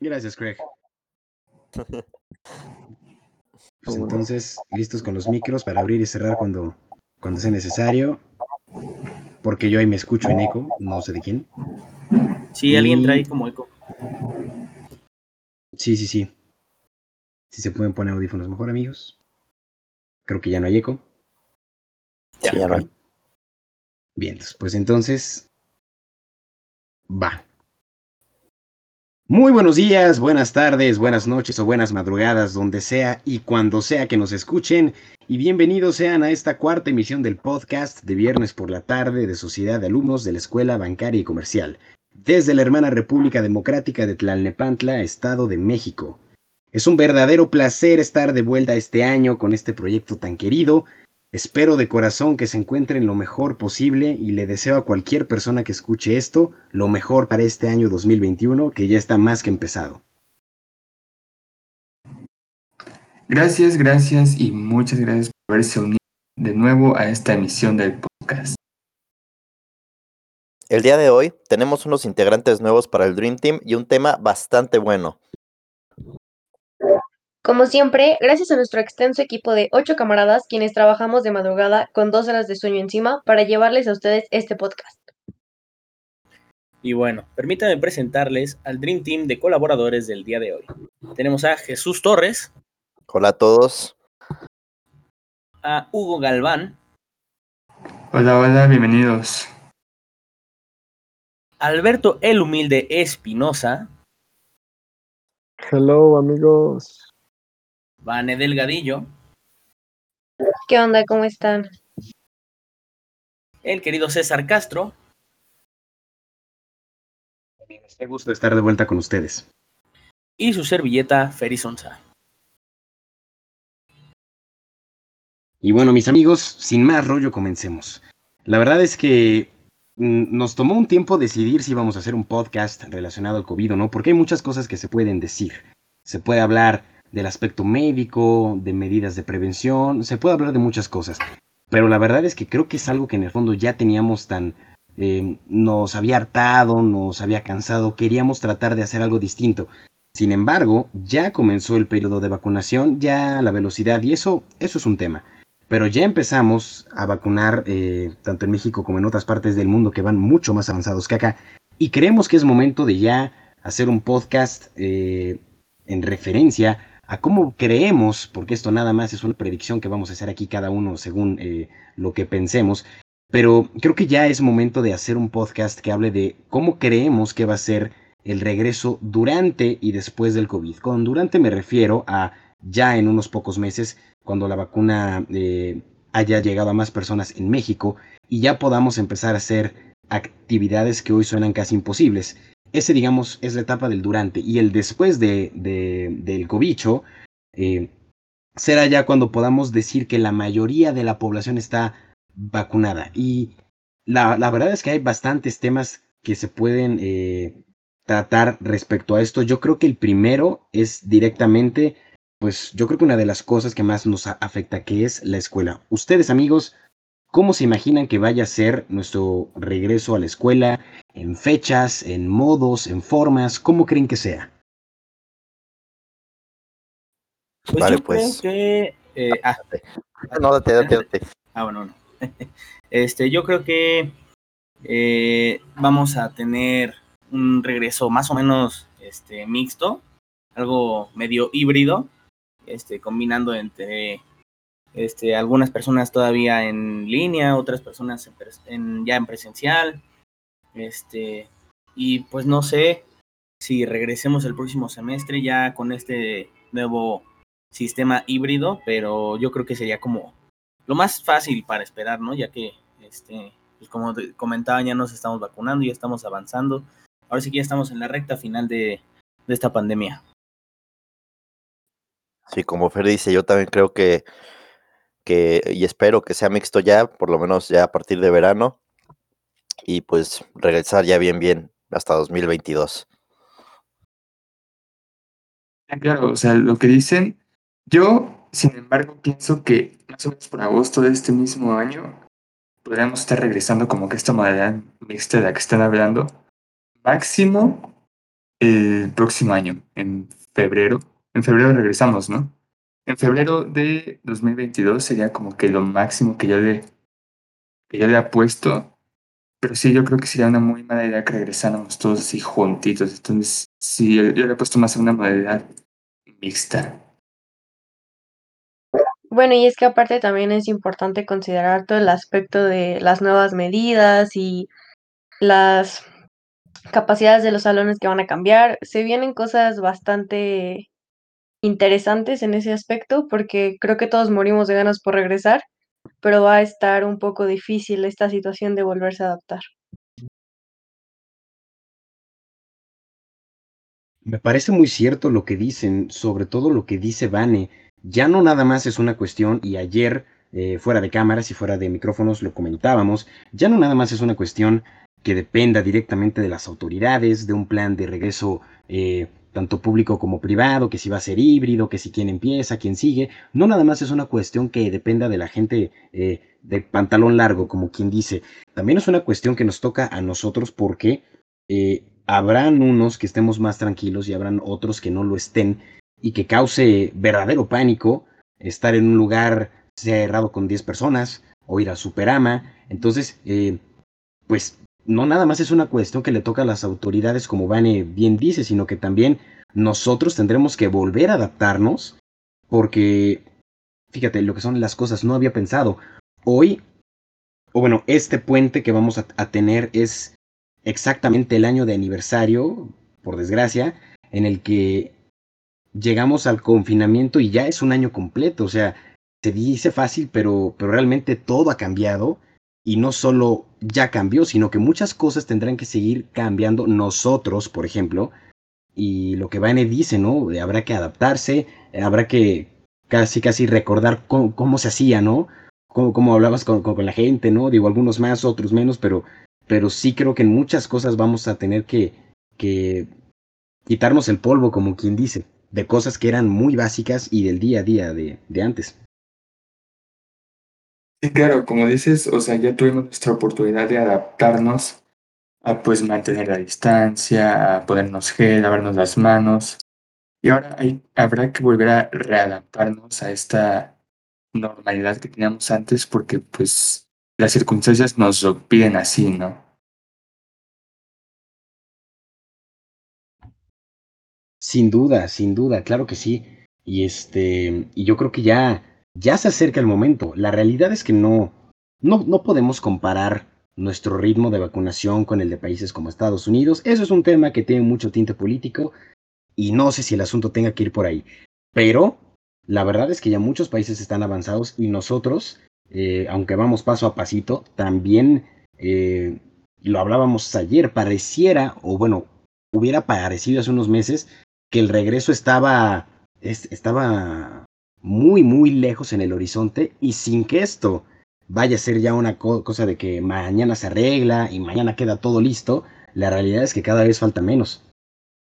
Gracias, Craig. Pues entonces, listos con los micros para abrir y cerrar cuando, cuando sea necesario. Porque yo ahí me escucho en eco, no sé de quién. Sí, alguien trae como eco. Sí, sí, sí. Si se pueden poner audífonos mejor, amigos. Creo que ya no hay eco. Ya, ya no hay. Bien, pues entonces. Va. Muy buenos días, buenas tardes, buenas noches o buenas madrugadas, donde sea y cuando sea que nos escuchen. Y bienvenidos sean a esta cuarta emisión del podcast de viernes por la tarde de Sociedad de Alumnos de la Escuela Bancaria y Comercial, desde la hermana República Democrática de Tlalnepantla, Estado de México. Es un verdadero placer estar de vuelta este año con este proyecto tan querido Espero de corazón que se encuentren lo mejor posible y le deseo a cualquier persona que escuche esto lo mejor para este año 2021 que ya está más que empezado. Gracias, gracias y muchas gracias por haberse unido de nuevo a esta emisión del podcast. El día de hoy tenemos unos integrantes nuevos para el Dream Team y un tema bastante bueno. Como siempre, gracias a nuestro extenso equipo de ocho camaradas, quienes trabajamos de madrugada con dos horas de sueño encima para llevarles a ustedes este podcast. Y bueno, permítanme presentarles al Dream Team de colaboradores del día de hoy. Tenemos a Jesús Torres. Hola a todos. A Hugo Galván. Hola, hola, bienvenidos. Alberto el Humilde Espinosa. Hello, amigos. Vane Delgadillo. ¿Qué onda? ¿Cómo están? El querido César Castro. Qué gusto estar de vuelta con ustedes. Y su servilleta Ferizonza. Y bueno, mis amigos, sin más rollo, comencemos. La verdad es que mm, nos tomó un tiempo decidir si íbamos a hacer un podcast relacionado al COVID o no, porque hay muchas cosas que se pueden decir. Se puede hablar del aspecto médico, de medidas de prevención, se puede hablar de muchas cosas. Pero la verdad es que creo que es algo que en el fondo ya teníamos tan... Eh, nos había hartado, nos había cansado, queríamos tratar de hacer algo distinto. Sin embargo, ya comenzó el periodo de vacunación, ya la velocidad, y eso, eso es un tema. Pero ya empezamos a vacunar, eh, tanto en México como en otras partes del mundo que van mucho más avanzados que acá. Y creemos que es momento de ya hacer un podcast eh, en referencia a cómo creemos, porque esto nada más es una predicción que vamos a hacer aquí cada uno según eh, lo que pensemos, pero creo que ya es momento de hacer un podcast que hable de cómo creemos que va a ser el regreso durante y después del COVID. Con durante me refiero a ya en unos pocos meses, cuando la vacuna eh, haya llegado a más personas en México y ya podamos empezar a hacer actividades que hoy suenan casi imposibles ese, digamos, es la etapa del durante. Y el después de, del cobicho eh, será ya cuando podamos decir que la mayoría de la población está vacunada. Y la, la verdad es que hay bastantes temas que se pueden eh, tratar respecto a esto. Yo creo que el primero es directamente, pues yo creo que una de las cosas que más nos afecta, que es la escuela. Ustedes, amigos, ¿Cómo se imaginan que vaya a ser nuestro regreso a la escuela? ¿En fechas, en modos, en formas? ¿Cómo creen que sea? Pues vale, yo pues. Creo que, eh, ah, no, date, date, date. Ah, bueno, no. Este, yo creo que eh, vamos a tener un regreso más o menos este, mixto, algo medio híbrido, este, combinando entre este, algunas personas todavía en línea, otras personas en, ya en presencial, este, y pues no sé si regresemos el próximo semestre ya con este nuevo sistema híbrido, pero yo creo que sería como lo más fácil para esperar, ¿no? Ya que, este, pues como comentaba, ya nos estamos vacunando, ya estamos avanzando. Ahora sí que ya estamos en la recta final de, de esta pandemia. Sí, como Fer dice, yo también creo que y espero que sea mixto ya, por lo menos ya a partir de verano, y pues regresar ya bien, bien hasta 2022. Claro, o sea, lo que dicen, yo, sin embargo, pienso que más o menos por agosto de este mismo año podríamos estar regresando como que esta modalidad mixta de la que están hablando. Máximo el próximo año, en febrero. En febrero regresamos, ¿no? En febrero de 2022 sería como que lo máximo que yo le, que yo le apuesto. Pero sí, yo creo que sería una muy mala idea que regresáramos todos así juntitos. Entonces, sí, yo, yo le he puesto más a una modalidad mixta. Bueno, y es que aparte también es importante considerar todo el aspecto de las nuevas medidas y las capacidades de los salones que van a cambiar. Se vienen cosas bastante interesantes en ese aspecto porque creo que todos morimos de ganas por regresar, pero va a estar un poco difícil esta situación de volverse a adaptar. Me parece muy cierto lo que dicen, sobre todo lo que dice Vane. Ya no nada más es una cuestión, y ayer, eh, fuera de cámaras y fuera de micrófonos, lo comentábamos, ya no nada más es una cuestión que dependa directamente de las autoridades, de un plan de regreso eh, tanto público como privado, que si va a ser híbrido, que si quién empieza, quién sigue. No nada más es una cuestión que dependa de la gente eh, de pantalón largo, como quien dice. También es una cuestión que nos toca a nosotros porque eh, habrán unos que estemos más tranquilos y habrán otros que no lo estén y que cause verdadero pánico estar en un lugar cerrado con 10 personas o ir a Superama. Entonces, eh, pues no nada más es una cuestión que le toca a las autoridades, como Vane bien dice, sino que también nosotros tendremos que volver a adaptarnos, porque, fíjate, lo que son las cosas, no había pensado. Hoy, o bueno, este puente que vamos a, a tener es exactamente el año de aniversario, por desgracia, en el que llegamos al confinamiento y ya es un año completo, o sea, se dice fácil, pero, pero realmente todo ha cambiado y no solo ya cambió, sino que muchas cosas tendrán que seguir cambiando nosotros, por ejemplo, y lo que Vane dice, ¿no? Habrá que adaptarse, habrá que casi, casi recordar cómo, cómo se hacía, ¿no? Cómo, cómo hablabas con, con, la gente, ¿no? Digo, algunos más, otros menos, pero, pero sí creo que en muchas cosas vamos a tener que, que quitarnos el polvo, como quien dice, de cosas que eran muy básicas y del día a día de, de antes. Sí, claro, como dices, o sea, ya tuvimos nuestra oportunidad de adaptarnos a pues mantener la distancia, a ponernos gel, lavarnos las manos. Y ahora hay, habrá que volver a readaptarnos a esta normalidad que teníamos antes porque pues las circunstancias nos lo piden así, ¿no? Sin duda, sin duda, claro que sí. Y este, y yo creo que ya ya se acerca el momento. La realidad es que no, no, no podemos comparar nuestro ritmo de vacunación con el de países como Estados Unidos. Eso es un tema que tiene mucho tinte político y no sé si el asunto tenga que ir por ahí. Pero la verdad es que ya muchos países están avanzados y nosotros, eh, aunque vamos paso a pasito, también eh, lo hablábamos ayer, pareciera, o bueno, hubiera parecido hace unos meses que el regreso estaba, estaba muy, muy lejos en el horizonte y sin que esto vaya a ser ya una co cosa de que mañana se arregla y mañana queda todo listo, la realidad es que cada vez falta menos.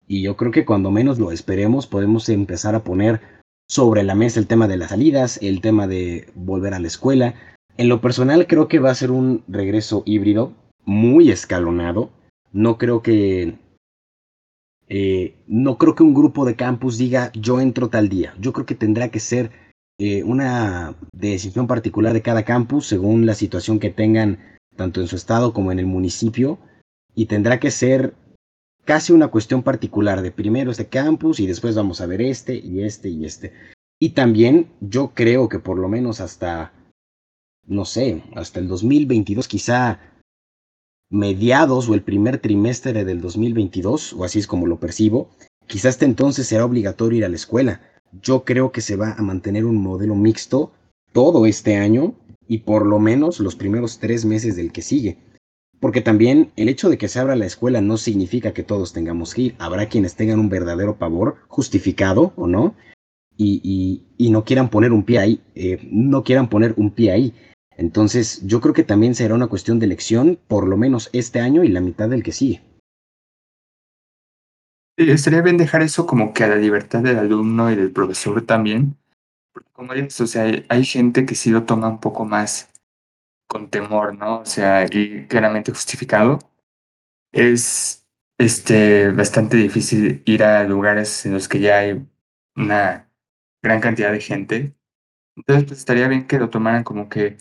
Y yo creo que cuando menos lo esperemos podemos empezar a poner sobre la mesa el tema de las salidas, el tema de volver a la escuela. En lo personal creo que va a ser un regreso híbrido muy escalonado. No creo que eh, no creo que un grupo de campus diga yo entro tal día. Yo creo que tendrá que ser eh, una decisión particular de cada campus según la situación que tengan tanto en su estado como en el municipio y tendrá que ser casi una cuestión particular de primero este campus y después vamos a ver este y este y este. Y también yo creo que por lo menos hasta, no sé, hasta el 2022 quizá mediados o el primer trimestre del 2022, o así es como lo percibo, quizás hasta entonces será obligatorio ir a la escuela. Yo creo que se va a mantener un modelo mixto todo este año y por lo menos los primeros tres meses del que sigue. Porque también el hecho de que se abra la escuela no significa que todos tengamos que ir. Habrá quienes tengan un verdadero pavor, justificado o no, y, no quieran poner un pie ahí, eh, no quieran poner un pie ahí. Entonces, yo creo que también será una cuestión de elección, por lo menos este año y la mitad del que sigue. Estaría bien dejar eso como que a la libertad del alumno y del profesor también. Porque como dices, o sea, hay gente que sí lo toma un poco más con temor, ¿no? O sea, y claramente justificado. Es, este, bastante difícil ir a lugares en los que ya hay una gran cantidad de gente. Entonces, pues estaría bien que lo tomaran como que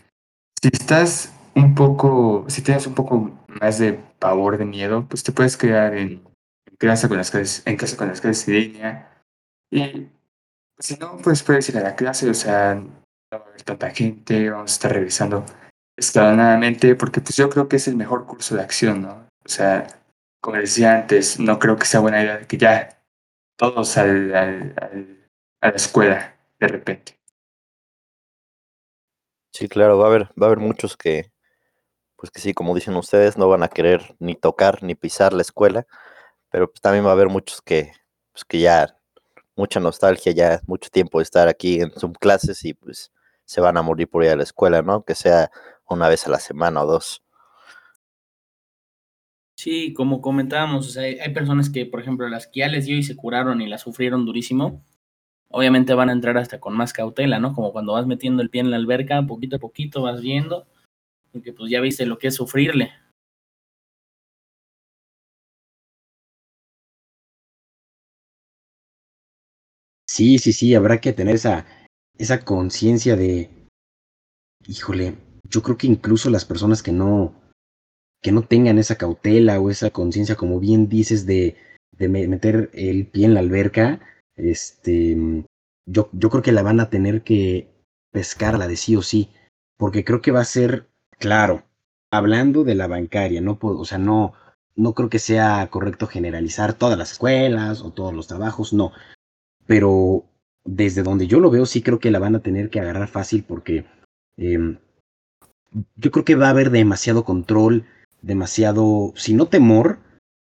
si estás un poco, si tienes un poco más de pavor, de miedo, pues te puedes quedar en, en clase con las clases, en casa con las clases de línea. Y si no, pues puedes ir a la clase, o sea, no va a haber tanta gente, vamos a estar revisando escalonadamente, porque pues yo creo que es el mejor curso de acción, ¿no? O sea, como decía antes, no creo que sea buena idea que ya todos al, a la escuela de repente. Sí, claro, va a haber, va a haber muchos que, pues que sí, como dicen ustedes, no van a querer ni tocar ni pisar la escuela, pero pues también va a haber muchos que, pues que ya, mucha nostalgia, ya mucho tiempo de estar aquí en Zoom clases y pues se van a morir por ir a la escuela, ¿no? Que sea una vez a la semana o dos. Sí, como comentábamos, o sea, hay, personas que, por ejemplo, las que ya les dio y se curaron y la sufrieron durísimo, obviamente van a entrar hasta con más cautela, ¿no? Como cuando vas metiendo el pie en la alberca, poquito a poquito vas viendo, porque pues ya viste lo que es sufrirle. Sí, sí, sí, habrá que tener esa, esa conciencia de, híjole, yo creo que incluso las personas que no, que no tengan esa cautela o esa conciencia, como bien dices, de, de meter el pie en la alberca, este, yo, yo creo que la van a tener que pescarla de sí o sí, porque creo que va a ser, claro, hablando de la bancaria, no puedo, o sea, no, no creo que sea correcto generalizar todas las escuelas o todos los trabajos, no, pero desde donde yo lo veo, sí creo que la van a tener que agarrar fácil porque eh, yo creo que va a haber demasiado control, demasiado, si no temor,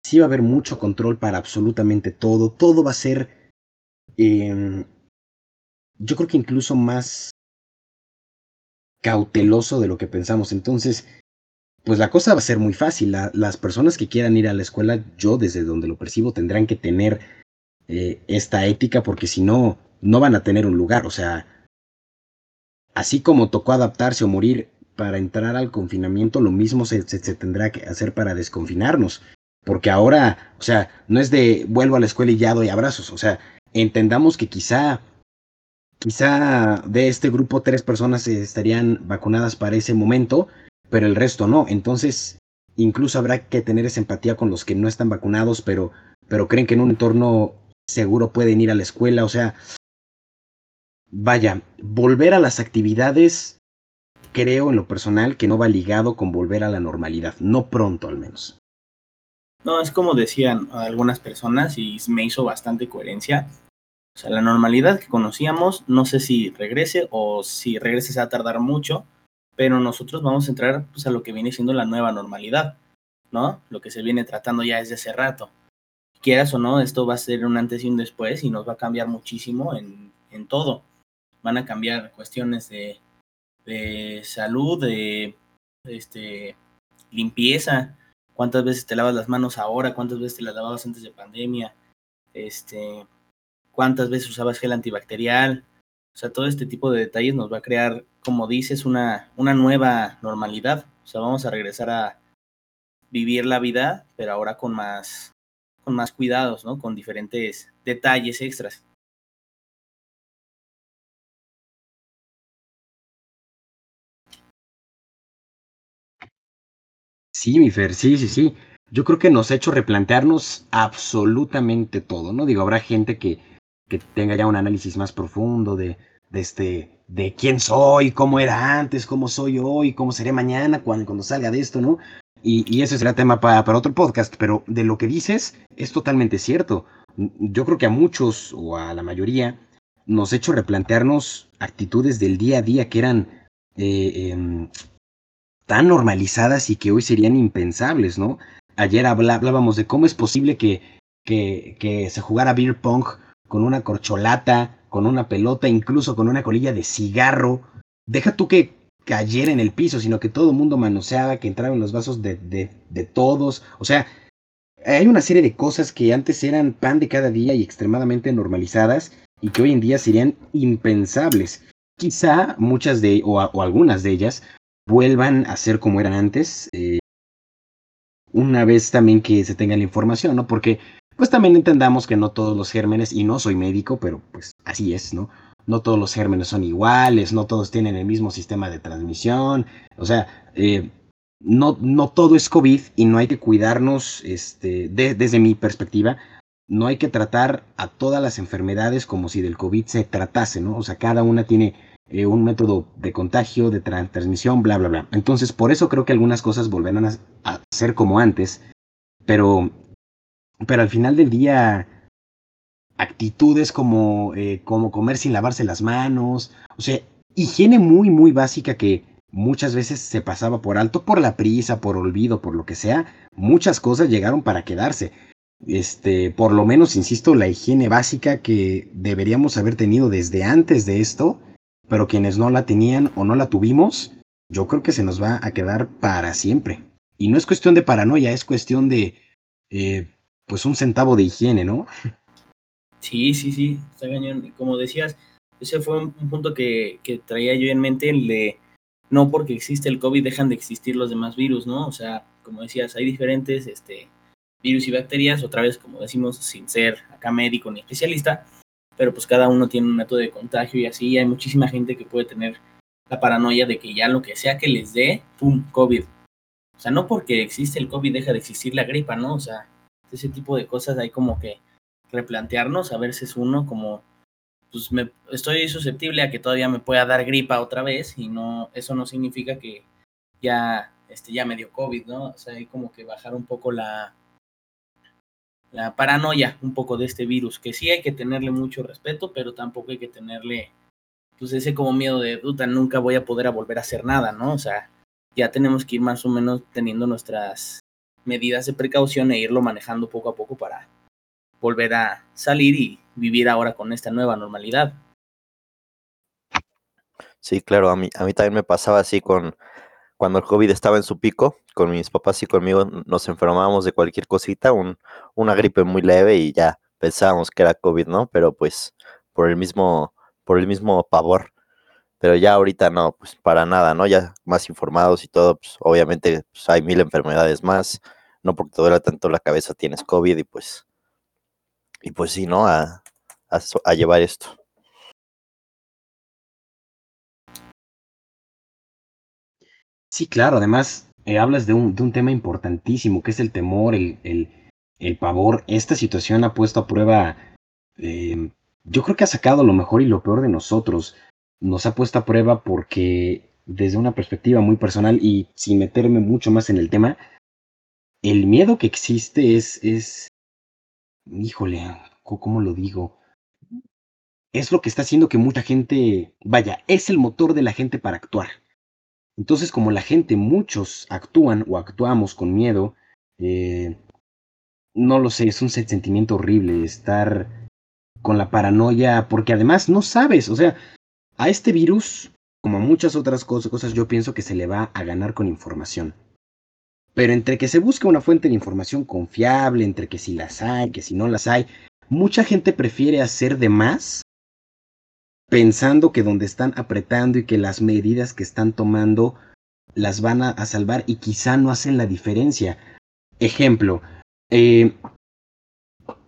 sí va a haber mucho control para absolutamente todo, todo va a ser, eh, yo creo que incluso más cauteloso de lo que pensamos. Entonces, pues la cosa va a ser muy fácil. La, las personas que quieran ir a la escuela, yo desde donde lo percibo, tendrán que tener eh, esta ética porque si no, no van a tener un lugar. O sea, así como tocó adaptarse o morir para entrar al confinamiento, lo mismo se, se, tendrá que hacer para desconfinarnos. Porque ahora, o sea, no es de vuelvo a la escuela y ya doy abrazos. O sea, entendamos que quizá, quizá de este grupo tres personas estarían vacunadas para ese momento, pero el resto no. Entonces, incluso habrá que tener esa empatía con los que no están vacunados, pero, pero creen que en un entorno seguro pueden ir a la escuela. O sea, vaya, volver a las actividades, creo en lo personal que no va ligado con volver a la normalidad, no pronto al menos. No, es como decían algunas personas y me hizo bastante coherencia. O sea, la normalidad que conocíamos, no sé si regrese o si regrese se va a tardar mucho, pero nosotros vamos a entrar pues, a lo que viene siendo la nueva normalidad, ¿no? Lo que se viene tratando ya desde hace rato. Quieras o no, esto va a ser un antes y un después y nos va a cambiar muchísimo en, en todo. Van a cambiar cuestiones de, de salud, de este, limpieza, cuántas veces te lavas las manos ahora, cuántas veces te las lavabas antes de pandemia, este, cuántas veces usabas gel antibacterial. O sea, todo este tipo de detalles nos va a crear, como dices, una, una nueva normalidad. O sea, vamos a regresar a vivir la vida, pero ahora con más, con más cuidados, ¿no? Con diferentes detalles extras. Sí, mi Fer, sí, sí, sí. Yo creo que nos ha hecho replantearnos absolutamente todo, ¿no? Digo, habrá gente que, que tenga ya un análisis más profundo de, de, este, de quién soy, cómo era antes, cómo soy hoy, cómo seré mañana cuando, cuando salga de esto, ¿no? Y, y ese será tema para, para otro podcast, pero de lo que dices es totalmente cierto. Yo creo que a muchos o a la mayoría nos ha hecho replantearnos actitudes del día a día que eran eh, eh, tan normalizadas y que hoy serían impensables, ¿no? Ayer hablábamos de cómo es posible que, que, se jugara beer pong con una corcholata, con una pelota, incluso con una colilla de cigarro. Deja tú que cayera en el piso, sino que todo el mundo manoseaba, que entraba en los vasos de, de, de todos. O sea, hay una serie de cosas que antes eran pan de cada día y extremadamente normalizadas y que hoy en día serían impensables. Quizá muchas de, o, o algunas de ellas, vuelvan a ser como eran antes. Eh, una vez también que se tenga la información, ¿no? Porque pues también entendamos que no todos los gérmenes, y no soy médico, pero pues así es, ¿no? No todos los gérmenes son iguales, no todos tienen el mismo sistema de transmisión, o sea, eh, no, no todo es COVID y no hay que cuidarnos, este, desde mi perspectiva, no hay que tratar a todas las enfermedades como si del COVID se tratase, ¿no? O sea, cada una tiene eh, un método de contagio, de transmisión, bla, bla, bla. Entonces, por eso creo que algunas cosas volverán a, ser como antes, pero pero al final del día, actitudes como, eh, como comer sin lavarse las manos, o sea, higiene muy, muy básica que muchas veces se pasaba por alto por la prisa, por olvido, por lo que sea, muchas cosas llegaron para quedarse. Este, por lo menos, insisto, la higiene básica que deberíamos haber tenido desde antes de esto, pero quienes no la tenían o no la tuvimos, yo creo que se nos va a quedar para siempre. Y no es cuestión de paranoia, es cuestión de eh, pues un centavo de higiene, ¿no? Sí, sí, sí, está cañón. Como decías, ese fue un, punto que, que, traía yo en mente, el de no porque existe el COVID dejan de existir los demás virus, ¿no? O sea, como decías, hay diferentes este, virus y bacterias, otra vez, como decimos, sin ser acá médico ni especialista, pero pues cada uno tiene un método de contagio y así, hay muchísima gente que puede tener la paranoia de que ya lo que sea que les dé, ¡pum!, COVID. O sea, no porque existe el COVID deja de existir la gripa, ¿no? O sea, ese tipo de cosas hay como que replantearnos, a ver si es uno como, pues me, estoy susceptible a que todavía me pueda dar gripa otra vez y no, eso no significa que ya, este, ya me dio COVID, ¿no? O sea, hay como que bajar un poco la, la paranoia un poco de este virus, que sí hay que tenerle mucho respeto, pero tampoco hay que tenerle, pues ese como miedo de, duda, nunca voy a poder volver a hacer nada, ¿no? O sea, ya tenemos que ir más o menos teniendo nuestras medidas de precaución e irlo manejando poco a poco para volver a salir y vivir ahora con esta nueva normalidad. Sí, claro, a mí, a mí también me pasaba así con cuando el COVID estaba en su pico, con mis papás y conmigo nos enfermábamos de cualquier cosita, un, una gripe muy leve y ya pensábamos que era COVID, ¿no? Pero pues por el mismo, por el mismo pavor. Pero ya ahorita no, pues para nada, ¿no? Ya más informados y todo, pues obviamente pues, hay mil enfermedades más no porque te duela tanto la cabeza tienes COVID y pues, y pues sí, ¿no? A, a, llevar esto. Sí, claro, además eh, hablas de un, de un tema importantísimo que es el temor, el, el, el pavor. Esta situación ha puesto a prueba, eh, yo creo que ha sacado lo mejor y lo peor de nosotros. Nos ha puesto a prueba porque desde una perspectiva muy personal y sin meterme mucho más en el tema, el miedo que existe es, es, híjole, ¿cómo lo digo? Es lo que está haciendo que mucha gente, vaya, es el motor de la gente para actuar. Entonces, como la gente, muchos actúan o actuamos con miedo, eh, no lo sé, es un sentimiento horrible estar con la paranoia, porque además no sabes, o sea, a este virus, como muchas otras cosas, yo pienso que se le va a ganar con información. Pero entre que se busca una fuente de información confiable, entre que si las hay, que si no las hay, mucha gente prefiere hacer de más pensando que donde están apretando y que las medidas que están tomando las van a, salvar y quizá no hacen la diferencia. Ejemplo, eh,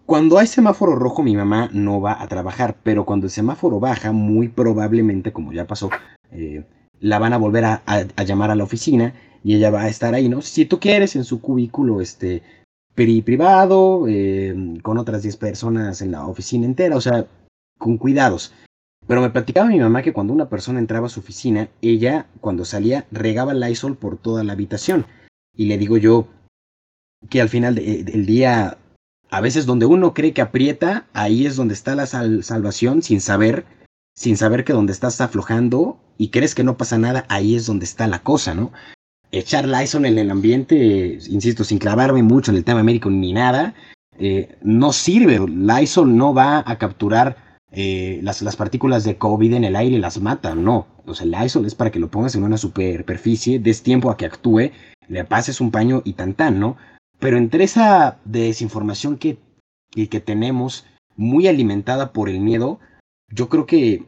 cuando hay semáforo rojo mi mamá no va a trabajar, pero cuando el semáforo baja, muy probablemente, como ya pasó, eh, la van a volver a llamar a la oficina y ella va a estar ahí, ¿no? Si tú quieres, en su cubículo este, privado, eh, con otras 10 personas en la oficina entera, o sea, con cuidados. Pero me platicaba mi mamá que cuando una persona entraba a su oficina, ella, cuando salía, regaba Lysol por toda la habitación. Y le digo yo que al final del día, a veces donde uno cree que aprieta, ahí es donde está la salvación, sin saber, sin saber que donde estás aflojando y crees que no pasa nada, ahí es donde está la cosa, ¿no? echar Lyson en el ambiente, insisto, sin clavarme mucho en el tema médico ni nada, eh, no sirve. Lysol no va a capturar eh, las, las, partículas de COVID en el aire las mata, no. O sea, Lysol es para que lo pongas en una superficie, des tiempo a que actúe, le pases un paño y tan tan, ¿no? Pero entre esa desinformación que, que, que tenemos, muy alimentada por el miedo, yo creo que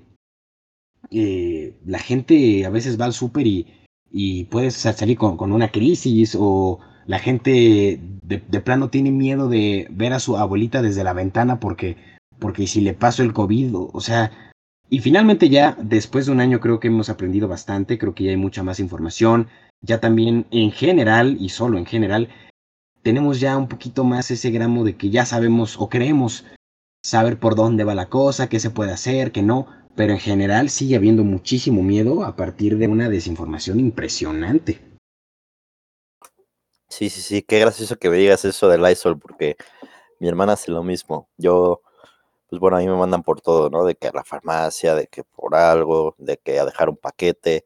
eh, la gente a veces va al súper y y puedes salir con, una crisis o La gente de, de, plano tiene miedo de ver a su abuelita desde la ventana porque, porque si le paso el COVID, o, sea, y finalmente ya después de un año creo que hemos aprendido bastante, creo que ya hay mucha más información, ya también en general y solo en general, tenemos ya un poquito más ese gramo de que ya sabemos o creemos saber por dónde va la cosa, qué se puede hacer, qué no, pero en general sigue habiendo muchísimo miedo a partir de una desinformación impresionante. Sí, sí, sí, qué gracioso que me digas eso del ISOL, porque mi hermana hace lo mismo. Yo, pues bueno, a mí me mandan por todo, ¿no? De que a la farmacia, de que por algo, de que a dejar un paquete.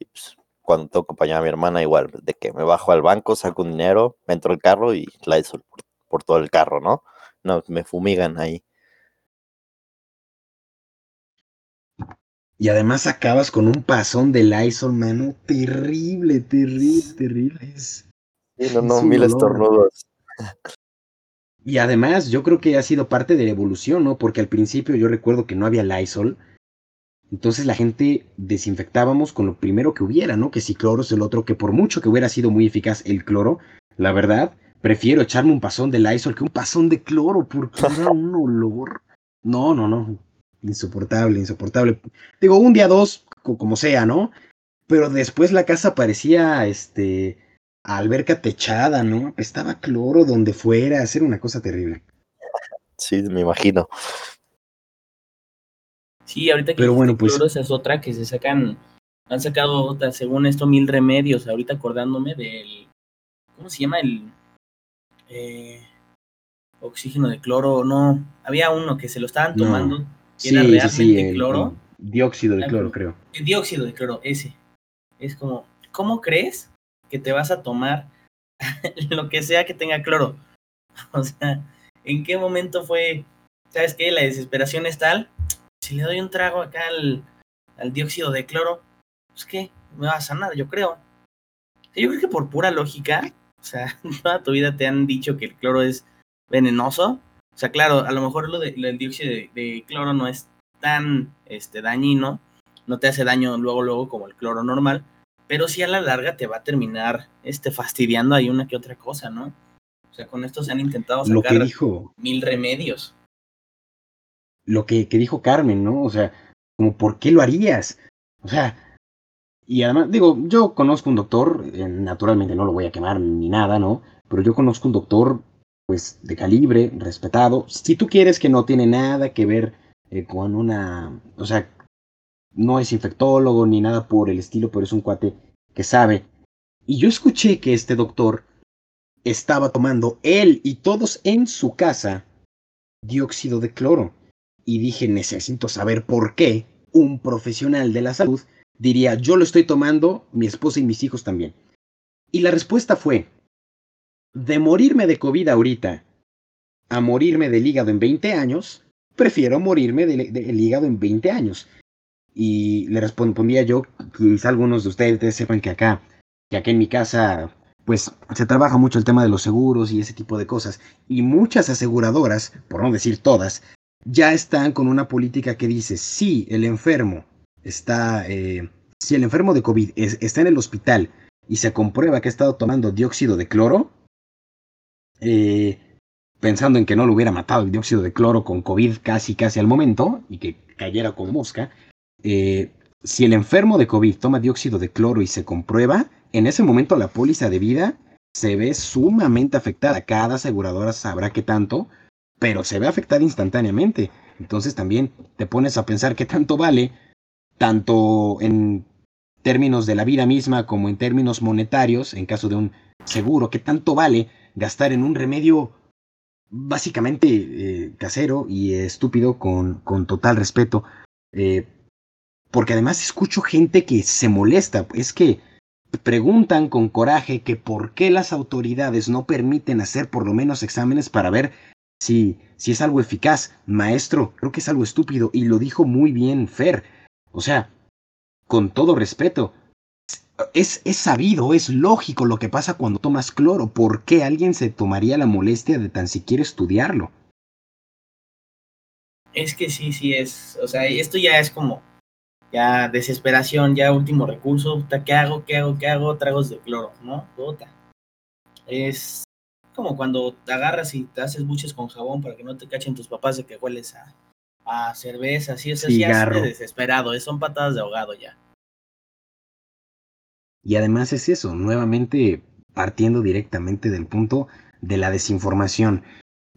Y pues cuando tengo que acompañar a mi hermana, igual, de que me bajo al banco, saco un dinero, me entro al carro y la ISOL por, por todo el carro, ¿no? No, me fumigan ahí. Y además acabas con un pasón de Lysol, mano. Terrible, terrible, terrible. Es, sí, no, no, mil estornudos. Y además, yo creo que ha sido parte de la evolución, ¿no? Porque al principio yo recuerdo que no había Lysol. Entonces la gente desinfectábamos con lo primero que hubiera, ¿no? Que si cloro es el otro, que por mucho que hubiera sido muy eficaz el cloro, la verdad, prefiero echarme un pasón de Lysol que un pasón de cloro, porque era un olor. No, no, no insoportable, insoportable. Digo, un día dos, como sea, ¿no? Pero después la casa parecía, este, alberca techada, ¿no? Estaba cloro donde fuera, hacer una cosa terrible. Sí, me imagino. Sí, ahorita que Pero bueno, pues, cloros es otra que se sacan, han sacado otra, según esto, mil remedios. Ahorita acordándome del, ¿cómo se llama? El eh, oxígeno de cloro, no, había uno que se lo estaban tomando. No. que era Sí, sí, realmente sí, el- cloro. el dióxido de Ah, cloro, creo. El dióxido de cloro, ese. Es como, ¿cómo crees que te vas a tomar lo que sea que tenga cloro? O sea, ¿en qué momento fue, sabes qué? La desesperación es tal, si le doy un trago acá al, dióxido de cloro, pues qué, me va a sanar, yo creo. Yo creo que por pura lógica, o sea, toda tu vida te han dicho que el cloro es venenoso. O sea, claro, a lo mejor lo del dióxido de, de cloro no es tan este, dañino, no te hace daño luego, luego como el cloro normal, pero sí a la larga te va a terminar este, fastidiando ahí una que otra cosa, ¿no? O sea, con esto se han intentado Lo que sacar dijo, mil remedios. lo que, que dijo Carmen, ¿no? O sea, como, ¿por qué lo harías? O sea, y además, digo, yo conozco un doctor, eh, naturalmente no lo voy a quemar ni nada, ¿no? Pero yo conozco un doctor, pues, de calibre, respetado. Si tú quieres que no tiene nada que ver eh, con una, o sea, no es infectólogo ni nada por el estilo, pero es un cuate que sabe. Y yo escuché que este doctor estaba tomando él y todos en su casa dióxido de cloro. Y dije, necesito saber por qué un profesional de la salud diría, yo lo estoy tomando, mi esposa y mis hijos también. Y la respuesta fue, de morirme de COVID ahorita a morirme del hígado en 20 años, prefiero morirme del, hígado en 20 años. Y le respondía yo, quizá algunos de ustedes sepan que acá, que acá en mi casa, pues se trabaja mucho el tema de los seguros y ese tipo de cosas. Y muchas aseguradoras, por no decir todas, ya están con una política que dice, si el enfermo está, eh, si el enfermo de COVID es, está en el hospital y se comprueba que ha estado tomando dióxido de cloro, eh, pensando en que no lo hubiera matado el dióxido de cloro con COVID casi casi al momento y que cayera con mosca, eh, si el enfermo de COVID toma dióxido de cloro y se comprueba, en ese momento la póliza de vida se ve sumamente afectada. Cada aseguradora sabrá qué tanto, pero se ve afectada instantáneamente. Entonces también te pones a pensar qué tanto vale, tanto en términos de la vida misma como en términos monetarios, en caso de un seguro, qué tanto vale gastar en un remedio básicamente eh, casero y estúpido con, con total respeto. Eh, porque además escucho gente que se molesta, es que preguntan con coraje que por qué las autoridades no permiten hacer por lo menos exámenes para ver si, si es algo eficaz. Maestro, creo que es algo estúpido y lo dijo muy bien Fer. O sea, con todo respeto, es, es sabido, es lógico lo que pasa cuando tomas cloro. ¿Por qué alguien se tomaría la molestia de tan siquiera estudiarlo? Es que sí, sí es. O sea, esto ya es como. Ya desesperación, ya último recurso. puta, ¿Qué hago? ¿Qué hago? ¿Qué hago? Tragos de cloro, ¿no? Es como cuando te agarras y te haces buches con jabón para que no te cachen tus papás de que hueles a, a cerveza, así, o sea, sí, Cigarro. desesperado, eh, son patadas de ahogado ya. Y además es eso, nuevamente partiendo directamente del punto de la desinformación.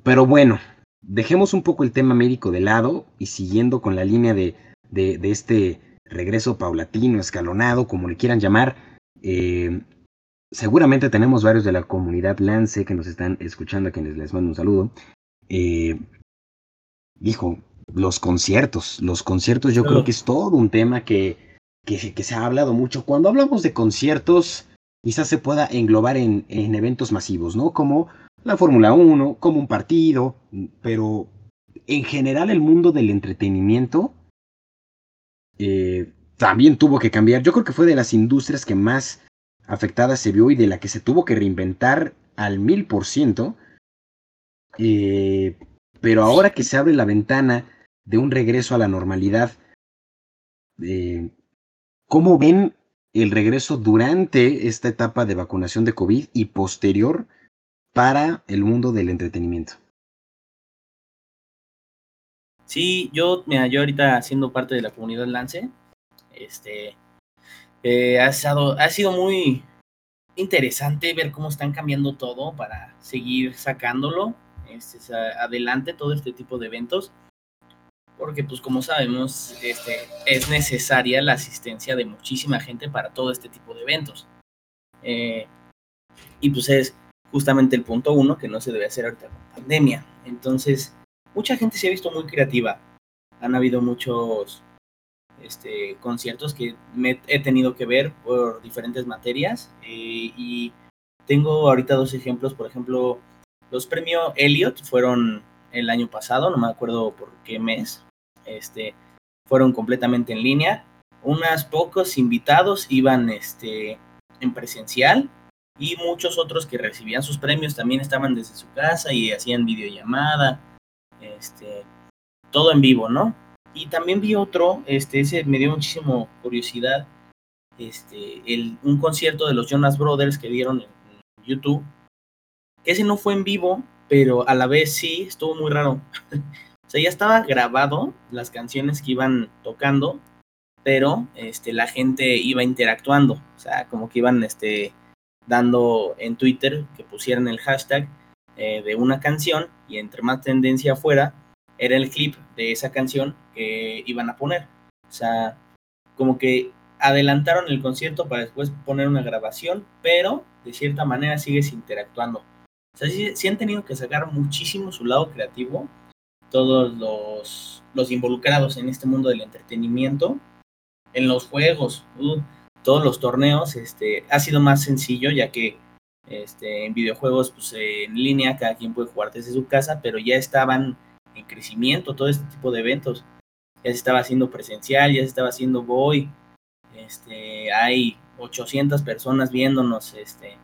Pero bueno, dejemos un poco el tema médico de lado y siguiendo con la línea de, de, de este regreso paulatino, escalonado, como le quieran llamar, eh, seguramente tenemos varios de la comunidad Lance que nos están escuchando, a quienes les mando un saludo. Eh, hijo, los conciertos, los conciertos yo creo que es todo un tema que, que, que, se ha hablado mucho. Cuando hablamos de conciertos, quizás se pueda englobar en, en eventos masivos, ¿no? Como la Fórmula 1, como un partido, pero en general el mundo del entretenimiento eh, también tuvo que cambiar. Yo creo que fue de las industrias que más afectada se vio y de la que se tuvo que reinventar al mil por ciento. Eh, pero ahora que se abre la ventana de un regreso a la normalidad, eh, ¿cómo ven el regreso durante esta etapa de vacunación de COVID y posterior para el mundo del entretenimiento? Sí, yo, mira, yo ahorita siendo parte de la comunidad Lance, este, eh, ha, estado, ha sido muy interesante ver cómo están cambiando todo para seguir sacándolo este, adelante todo este tipo de eventos porque pues como sabemos este, es necesaria la asistencia de muchísima gente para todo este tipo de eventos. Eh, y pues es justamente el punto uno que no se debe hacer ahorita con pandemia. Entonces mucha gente se ha visto muy creativa. Han habido muchos este, conciertos que me he tenido que ver por diferentes materias eh, y tengo ahorita dos ejemplos, por ejemplo, los premios Elliot fueron el año pasado, no me acuerdo por qué mes, este, fueron completamente en línea, unos pocos invitados iban este, en presencial y muchos otros que recibían sus premios también estaban desde su casa y hacían videollamada, este, todo en vivo, ¿no? Y también vi otro, este, ese me dio muchísimo curiosidad, este, el, un concierto de los Jonas Brothers que dieron en, en YouTube. Ese no fue en vivo, pero a la vez sí, estuvo muy raro. o sea, ya estaba grabado las canciones que iban tocando, pero este, la gente iba interactuando. O sea, como que iban este, dando en Twitter que pusieran el hashtag eh, de una canción y entre más tendencia fuera, era el clip de esa canción que iban a poner. O sea, como que adelantaron el concierto para después poner una grabación, pero de cierta manera sigues interactuando. O sea, sí, han tenido que sacar muchísimo su lado creativo, todos los, los involucrados en este mundo del entretenimiento, en los juegos, uh, todos los torneos, este, ha sido más sencillo ya que este, en videojuegos pues, en línea cada quien puede jugar desde su casa, pero ya estaban en crecimiento todo este tipo de eventos. Ya se estaba haciendo presencial, ya se estaba haciendo Voy. Este, hay 800 personas viéndonos. Este,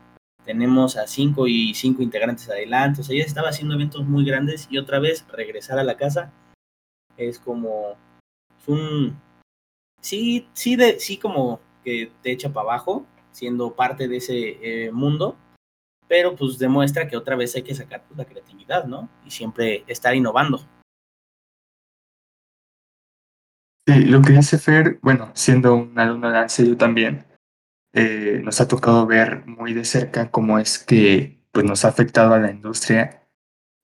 tenemos a 5 y 5 integrantes adelante. O sea, ya se estaba haciendo eventos muy grandes y otra vez regresar a la casa es como es un sí, sí, de, sí como que te echa para abajo siendo parte de ese eh, mundo, pero pues demuestra que otra vez hay que sacar pues, la creatividad, ¿no? Y siempre estar innovando. Sí, lo que hace Fer, bueno, siendo un alumno de ANSE, yo también, eh, nos ha tocado ver muy de cerca cómo es que pues, nos ha afectado a la industria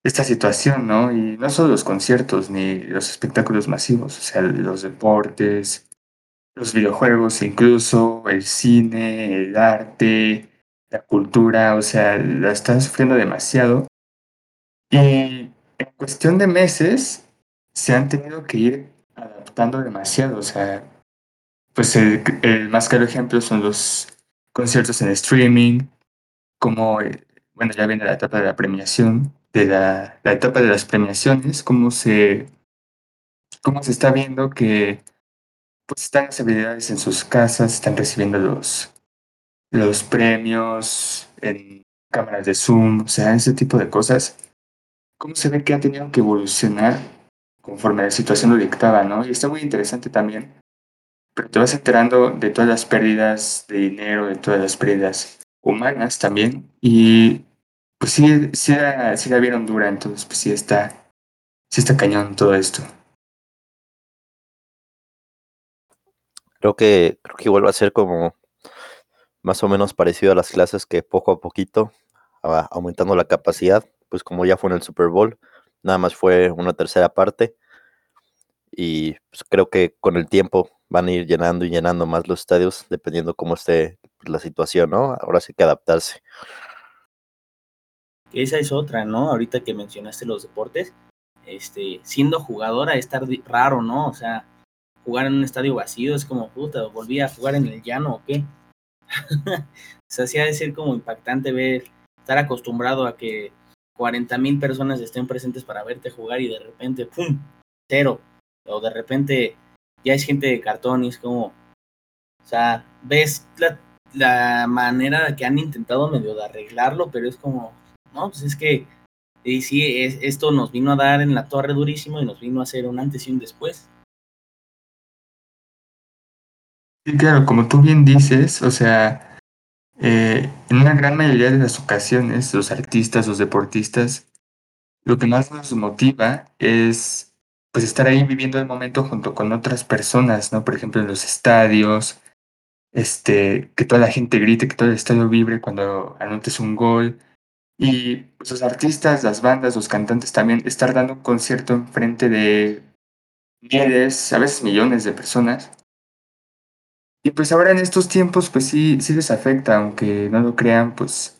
esta situación, ¿no? Y no solo los conciertos ni los espectáculos masivos, o sea, los deportes, los videojuegos, incluso el cine, el arte, la cultura, o sea, la están sufriendo demasiado. Y en cuestión de meses se han tenido que ir adaptando demasiado, o sea, pues el, más claro ejemplo son los conciertos en streaming, como, eh, bueno, ya viene la etapa de la premiación, de la, la etapa de las premiaciones, cómo se, cómo se está viendo que pues están las habilidades en sus casas, están recibiendo los, los premios en cámaras de Zoom, o sea, ese tipo de cosas. ¿Cómo se ve que ha tenido que evolucionar conforme la situación lo dictaba, ¿no? Y está muy interesante también. Pero te vas enterando de todas las pérdidas de dinero, de todas las pérdidas humanas también. Y pues sí, sí sí la vieron dura, entonces pues sí está, sí está cañón todo esto. Creo que, creo que igual va a ser como más o menos parecido a las clases que poco a poquito aumentando la capacidad, pues como ya fue en el Super Bowl, nada más fue una tercera parte y pues creo que con el tiempo van a ir llenando y llenando más los estadios dependiendo cómo esté la situación, ¿no? Ahora sí que adaptarse. Esa es otra, ¿no? Ahorita que mencionaste los deportes, este, siendo jugadora estar raro, ¿no? O sea, jugar en un estadio vacío es como, puta, volví a jugar en el llano o qué. o sea, sí ha de ser como impactante ver, estar acostumbrado a que 40 mil personas estén presentes para verte jugar y de repente, ¡pum! Cero. O de repente ya es gente de cartón y es como, o sea, ves la, la manera que han intentado medio de arreglarlo, pero es como, no, pues es que y sí, es, esto nos vino a dar en la torre durísimo y nos vino a hacer un antes y un después. Sí, claro, como tú bien dices, o sea, eh, en una gran mayoría de las ocasiones, los artistas, los deportistas, lo que más nos motiva es pues estar ahí viviendo el momento junto con otras personas, ¿no? Por ejemplo, en los estadios, este, que toda la gente grite, que todo el estadio vibre cuando anotes un gol. Y pues, los artistas, las bandas, los cantantes también estar dando un concierto en frente de miles, a veces millones de personas. Y pues ahora en estos tiempos, pues sí, sí les afecta, aunque no lo crean, pues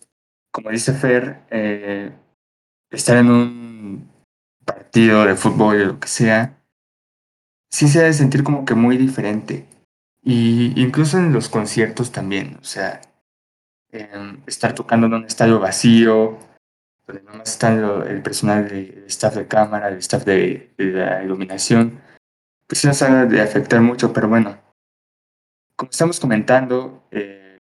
como dice Fer, eh, estar en un partido de fútbol o lo que sea, sí se ha de sentir como que muy diferente. Y incluso en los conciertos también, o sea, em, estar tocando en un estadio vacío, donde nomás está el personal del staff de cámara, el staff de, de la iluminación, pues sí nos ha de afectar mucho, pero bueno, como estamos comentando, eh,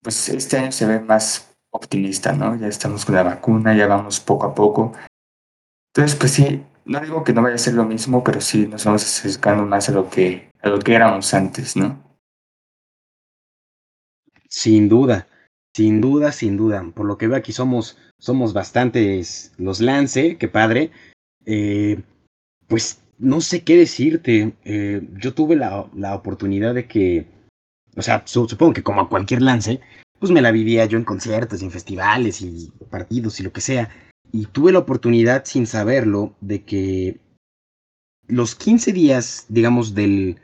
pues este año se ve más optimista, ¿no? Ya estamos con la vacuna, ya vamos poco a poco. Entonces, pues sí, no digo que no vaya a ser lo mismo, pero sí nos vamos acercando más a lo que, a lo que éramos antes, ¿no? Sin duda, sin duda, sin duda. Por lo que veo aquí somos, somos bastantes los Lance, qué padre. Eh, pues no sé qué decirte. Eh, yo tuve la, la, oportunidad de que, o sea, su, supongo que como a cualquier lance, pues me la vivía yo en conciertos, en festivales y partidos y lo que sea. Y tuve la oportunidad, sin saberlo, de que los 15 días, digamos, del...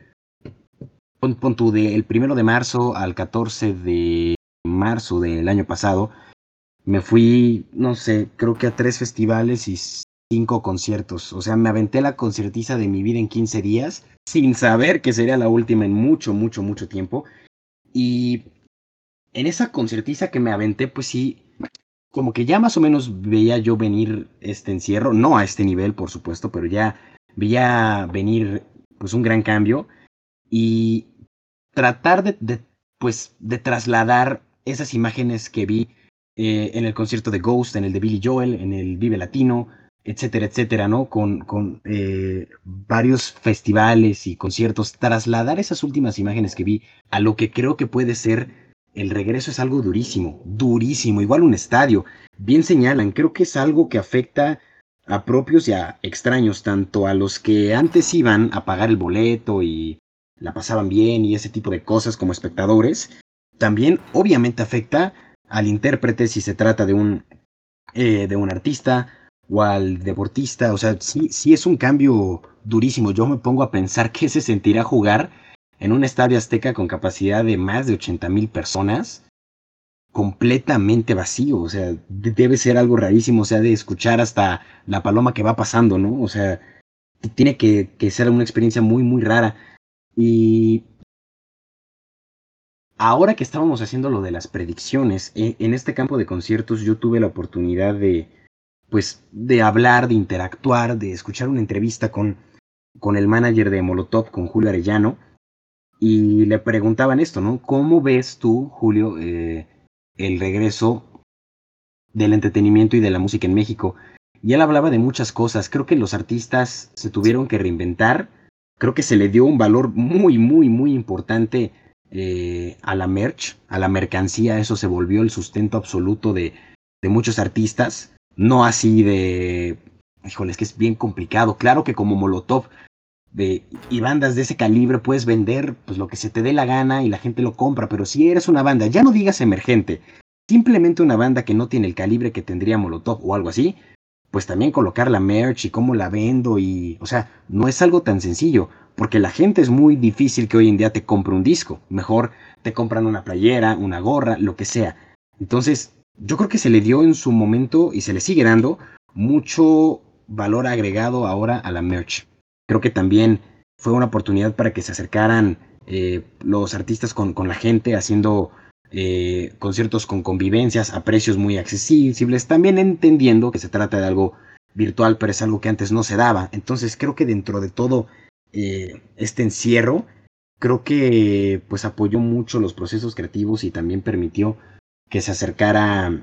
Pon, pon tú, del primero de marzo al 14 de marzo del año pasado, me fui, no sé, creo que a tres festivales y cinco conciertos. O sea, me aventé la conciertiza de mi vida en 15 días, sin saber que sería la última en mucho, mucho, mucho tiempo. Y en esa conciertiza que me aventé, pues sí, como que ya más o menos veía yo venir este encierro, no a este nivel, por supuesto, pero ya veía venir pues un gran cambio y tratar de, de pues de trasladar esas imágenes que vi eh, en el concierto de Ghost, en el de Billy Joel, en el Vive Latino, etcétera, etcétera, ¿no? Con, con eh, varios festivales y conciertos, trasladar esas últimas imágenes que vi a lo que creo que puede ser el regreso es algo durísimo, durísimo, igual un estadio. Bien señalan, creo que es algo que afecta a propios y a extraños, tanto a los que antes iban a pagar el boleto y la pasaban bien y ese tipo de cosas como espectadores, también obviamente afecta al intérprete si se trata de un, eh, de un artista, o al deportista. O sea, sí, sí es un cambio durísimo. Yo me pongo a pensar qué se sentirá jugar en un estadio azteca con capacidad de más de 80 mil personas completamente vacío, o sea, debe ser algo rarísimo, o sea, de escuchar hasta la paloma que va pasando, ¿no? O sea, tiene que, ser una experiencia muy, muy rara. Y ahora que estábamos haciendo lo de las predicciones, en, en este campo de conciertos yo tuve la oportunidad de, pues de hablar, de interactuar, de escuchar una entrevista con, con el manager de Molotov, con Julio Arellano, y le preguntaban esto, ¿no? ¿Cómo ves tú, Julio, eh, el regreso del entretenimiento y de la música en México? Y él hablaba de muchas cosas. Creo que los artistas se tuvieron que reinventar. Creo que se le dio un valor muy, muy, muy importante eh, a la merch, a la mercancía. Eso se volvió el sustento absoluto de, de muchos artistas, no así de, híjole, es que es bien complicado. Claro que como Molotov de, y bandas de ese calibre puedes vender pues lo que se te dé la gana y la gente lo compra, pero si eres una banda, ya no digas emergente, simplemente una banda que no tiene el calibre que tendría Molotov o algo así, pues también colocar la merch y cómo la vendo y, o sea, no es algo tan sencillo, porque la gente es muy difícil que hoy en día te compre un disco, mejor te compran una playera, una gorra, lo que sea. Entonces, yo creo que se le dio en su momento y se le sigue dando mucho valor agregado ahora a la merch. Creo que también fue una oportunidad para que se acercaran eh, los artistas con, con, la gente haciendo eh, conciertos con convivencias a precios muy accesibles, también entendiendo que se trata de algo virtual, pero es algo que antes no se daba. Entonces creo que dentro de todo eh, este encierro, creo que pues apoyó mucho los procesos creativos y también permitió que se acercara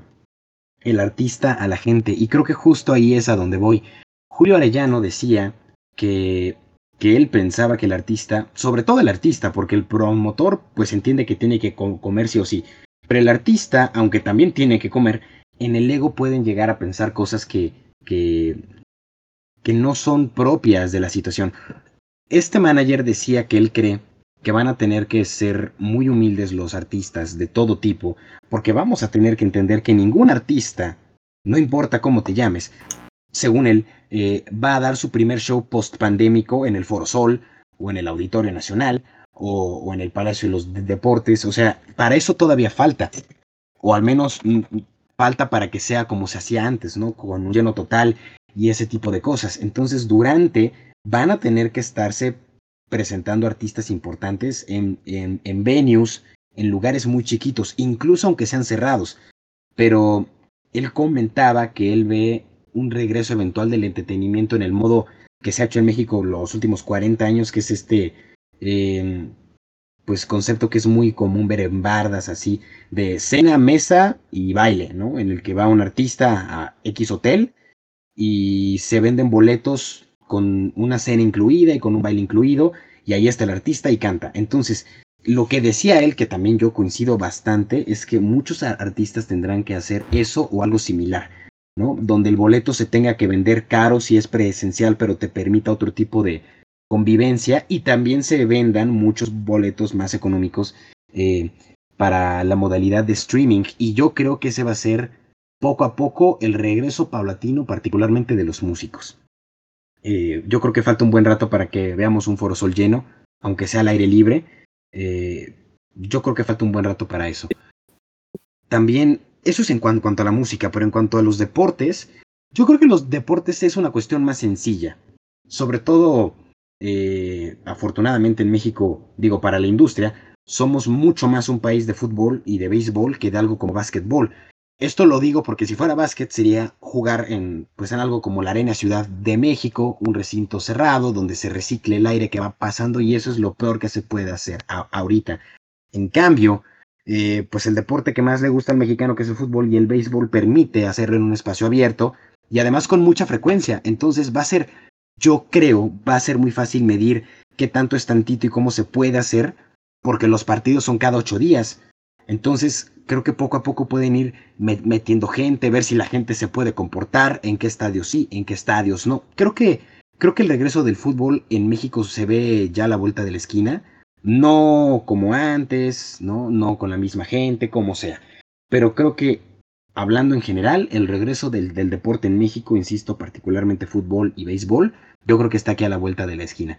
el artista a la gente. Y creo que justo ahí es a donde voy. Julio Arellano decía que, que él pensaba que el artista, sobre todo el artista, porque el promotor pues entiende que tiene que comer sí o sí, pero el artista, aunque también tiene que comer, en el ego pueden llegar a pensar cosas que, que, que no son propias de la situación. Este manager decía que él cree que van a tener que ser muy humildes los artistas de todo tipo, porque vamos a tener que entender que ningún artista, no importa cómo te llames, según él, eh, va a dar su primer show post pandémico en el Foro Sol, o en el Auditorio Nacional, o, o en el Palacio de los Deportes. O sea, para eso todavía falta. O al menos mm, falta para que sea como se hacía antes, ¿no? Con un lleno total y ese tipo de cosas. Entonces, durante van a tener que estarse presentando artistas importantes en, en, en venues, en lugares muy chiquitos, incluso aunque sean cerrados. Pero él comentaba que él ve un regreso eventual del entretenimiento en el modo que se ha hecho en México los últimos 40 años, que es este eh, pues concepto que es muy común ver en bardas así, de cena, mesa y baile, ¿no? En el que va un artista a X hotel y se venden boletos con una cena incluida y con un baile incluido, y ahí está el artista y canta. Entonces, lo que decía él, que también yo coincido bastante, es que muchos artistas tendrán que hacer eso o algo similar, ¿no? Donde el boleto se tenga que vender caro si es presencial, pero te permita otro tipo de convivencia y también se vendan muchos boletos más económicos eh, para la modalidad de streaming. Y yo creo que ese va a ser poco a poco el regreso paulatino, particularmente de los músicos. Eh, yo creo que falta un buen rato para que veamos un Foro Sol lleno, aunque sea al aire libre. Eh, yo creo que falta un buen rato para eso. También, eso es en cuanto, a la música, pero en cuanto a los deportes, yo creo que los deportes es una cuestión más sencilla. Sobre todo, eh, afortunadamente en México, digo, para la industria, somos mucho más un país de fútbol y de béisbol que de algo como básquetbol. Esto lo digo porque si fuera básquet sería jugar en, pues en algo como la Arena Ciudad de México, un recinto cerrado donde se recicle el aire que va pasando y eso es lo peor que se puede hacer ahorita. En cambio, eh, pues el deporte que más le gusta al mexicano que es el fútbol y el béisbol permite hacerlo en un espacio abierto y además con mucha frecuencia. Entonces va a ser, yo creo, va a ser muy fácil medir qué tanto es tantito y cómo se puede hacer porque los partidos son cada ocho días. Entonces, creo que poco a poco pueden ir metiendo gente, ver si la gente se puede comportar, en qué estadios sí, en qué estadios no. Creo que, creo que el regreso del fútbol en México se ve ya a la vuelta de la esquina. No como antes, no, no con la misma gente, como sea. Pero creo que, hablando en general, el regreso del, del deporte en México, insisto, particularmente fútbol y béisbol, yo creo que está aquí a la vuelta de la esquina.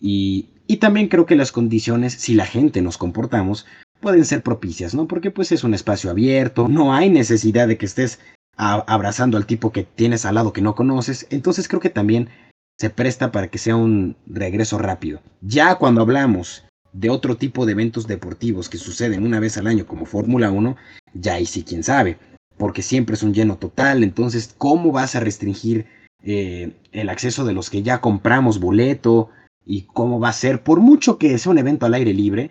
Y, y también creo que las condiciones, si la gente nos comportamos, pueden ser propicias, ¿no? Porque pues es un espacio abierto, no hay necesidad de que estés abrazando al tipo que tienes al lado que no conoces, entonces creo que también se presta para que sea un regreso rápido. Ya cuando hablamos de otro tipo de eventos deportivos que suceden una vez al año como Fórmula 1, ya ahí sí quién sabe, porque siempre es un lleno total, entonces ¿cómo vas a restringir eh, el acceso de los que ya compramos boleto? ¿Y cómo va a ser? Por mucho que sea un evento al aire libre,